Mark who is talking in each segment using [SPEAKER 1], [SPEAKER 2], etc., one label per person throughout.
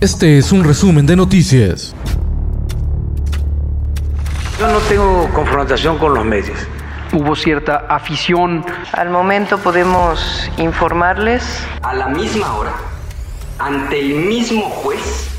[SPEAKER 1] Este es un resumen de noticias.
[SPEAKER 2] Yo no tengo confrontación con los medios.
[SPEAKER 3] Hubo cierta afición.
[SPEAKER 4] Al momento podemos informarles.
[SPEAKER 5] A la misma hora, ante el mismo juez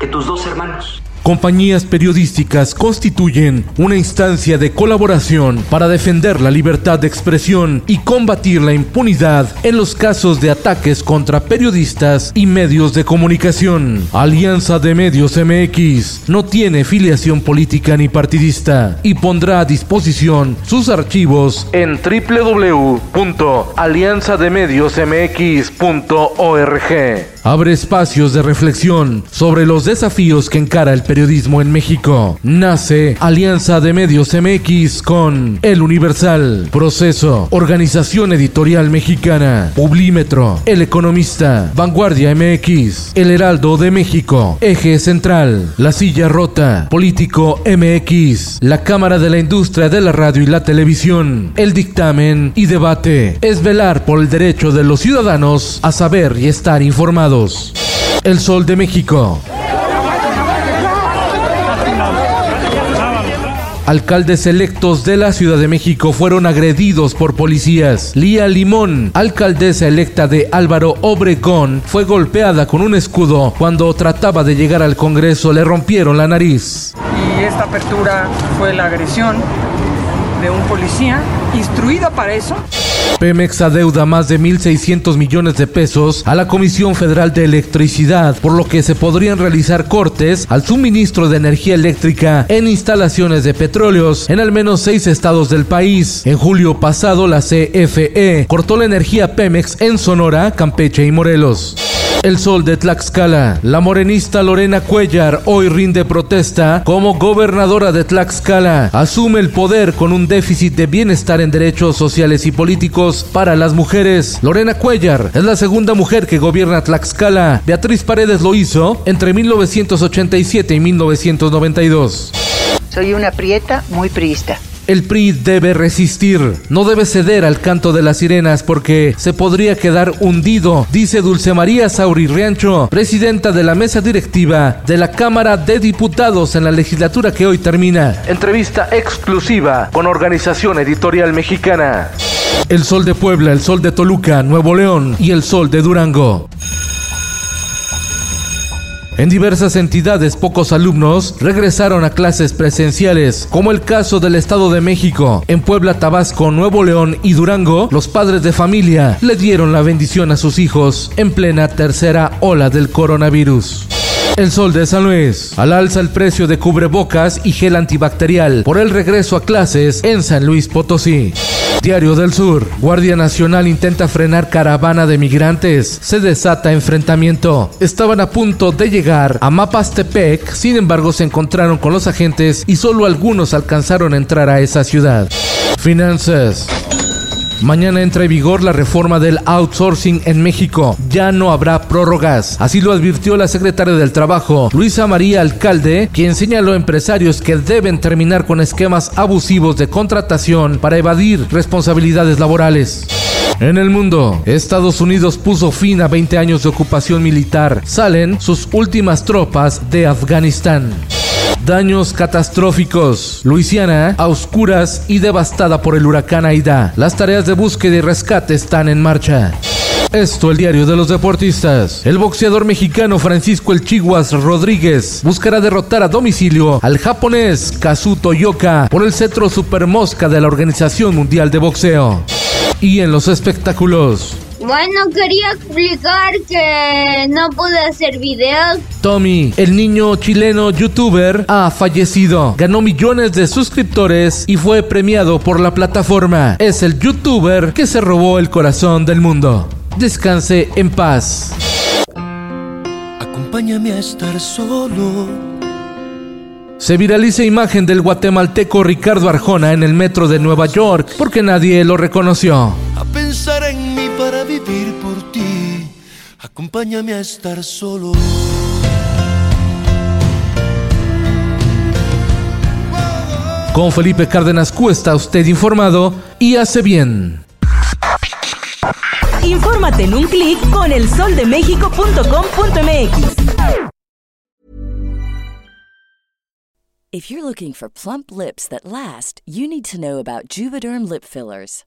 [SPEAKER 5] que tus dos hermanos.
[SPEAKER 1] Compañías periodísticas constituyen una instancia de colaboración para defender la libertad de expresión y combatir la impunidad en los casos de ataques contra periodistas y medios de comunicación. Alianza de Medios MX no tiene filiación política ni partidista y pondrá a disposición sus archivos en www.alianzademediosmx.org. Abre espacios de reflexión sobre los desafíos que encara el periodismo en México. Nace Alianza de Medios MX con El Universal, Proceso, Organización Editorial Mexicana, Publímetro, El Economista, Vanguardia MX, El Heraldo de México, Eje Central, La Silla Rota, Político MX, la Cámara de la Industria de la Radio y la Televisión, El Dictamen y Debate. Es velar por el derecho de los ciudadanos a saber y estar informados. El Sol de México. Alcaldes electos de la Ciudad de México fueron agredidos por policías. Lía Limón, alcaldesa electa de Álvaro Obregón, fue golpeada con un escudo cuando trataba de llegar al Congreso. Le rompieron la nariz.
[SPEAKER 6] Y esta apertura fue la agresión de un policía instruido para eso.
[SPEAKER 1] Pemex adeuda más de 1.600 millones de pesos a la Comisión Federal de Electricidad, por lo que se podrían realizar cortes al suministro de energía eléctrica en instalaciones de petróleos en al menos seis estados del país. En julio pasado, la CFE cortó la energía Pemex en Sonora, Campeche y Morelos. El Sol de Tlaxcala. La morenista Lorena Cuellar hoy rinde protesta como gobernadora de Tlaxcala. Asume el poder con un déficit de bienestar en derechos sociales y políticos para las mujeres. Lorena Cuellar es la segunda mujer que gobierna Tlaxcala. Beatriz Paredes lo hizo entre 1987 y 1992.
[SPEAKER 7] Soy una prieta muy priista.
[SPEAKER 1] El PRI debe resistir, no debe ceder al canto de las sirenas porque se podría quedar hundido, dice Dulce María Sauri Riancho, presidenta de la mesa directiva de la Cámara de Diputados en la legislatura que hoy termina. Entrevista exclusiva con Organización Editorial Mexicana. El Sol de Puebla, el Sol de Toluca, Nuevo León y el Sol de Durango. En diversas entidades, pocos alumnos regresaron a clases presenciales, como el caso del Estado de México. En Puebla, Tabasco, Nuevo León y Durango, los padres de familia le dieron la bendición a sus hijos en plena tercera ola del coronavirus. El Sol de San Luis. Al alza el precio de cubrebocas y gel antibacterial por el regreso a clases en San Luis Potosí. Diario del Sur. Guardia Nacional intenta frenar caravana de migrantes. Se desata enfrentamiento. Estaban a punto de llegar a Mapastepec, sin embargo se encontraron con los agentes y solo algunos alcanzaron a entrar a esa ciudad. Finanzas. Mañana entra en vigor la reforma del outsourcing en México. Ya no habrá prórrogas. Así lo advirtió la secretaria del Trabajo, Luisa María Alcalde, quien señaló a empresarios que deben terminar con esquemas abusivos de contratación para evadir responsabilidades laborales. En el mundo, Estados Unidos puso fin a 20 años de ocupación militar. Salen sus últimas tropas de Afganistán. Daños catastróficos. Luisiana, a oscuras y devastada por el huracán Aida. Las tareas de búsqueda y rescate están en marcha. Esto el diario de los deportistas. El boxeador mexicano Francisco El Chiguas Rodríguez buscará derrotar a domicilio al japonés Kazuto Yoka por el cetro supermosca de la Organización Mundial de Boxeo. Y en los espectáculos.
[SPEAKER 8] Bueno, quería explicar que no pude hacer videos.
[SPEAKER 1] Tommy, el niño chileno youtuber, ha fallecido. Ganó millones de suscriptores y fue premiado por la plataforma. Es el youtuber que se robó el corazón del mundo. Descanse en paz.
[SPEAKER 9] Acompáñame a estar solo.
[SPEAKER 1] Se viraliza imagen del guatemalteco Ricardo Arjona en el metro de Nueva York porque nadie lo reconoció.
[SPEAKER 9] Acompáñame a estar solo.
[SPEAKER 1] Con Felipe Cárdenas Cuesta, usted informado y hace bien.
[SPEAKER 10] Infórmate en un clic con elsoldemexico.com.mx.
[SPEAKER 11] If you're looking for plump lips that last, you need to know about Juvederm lip fillers.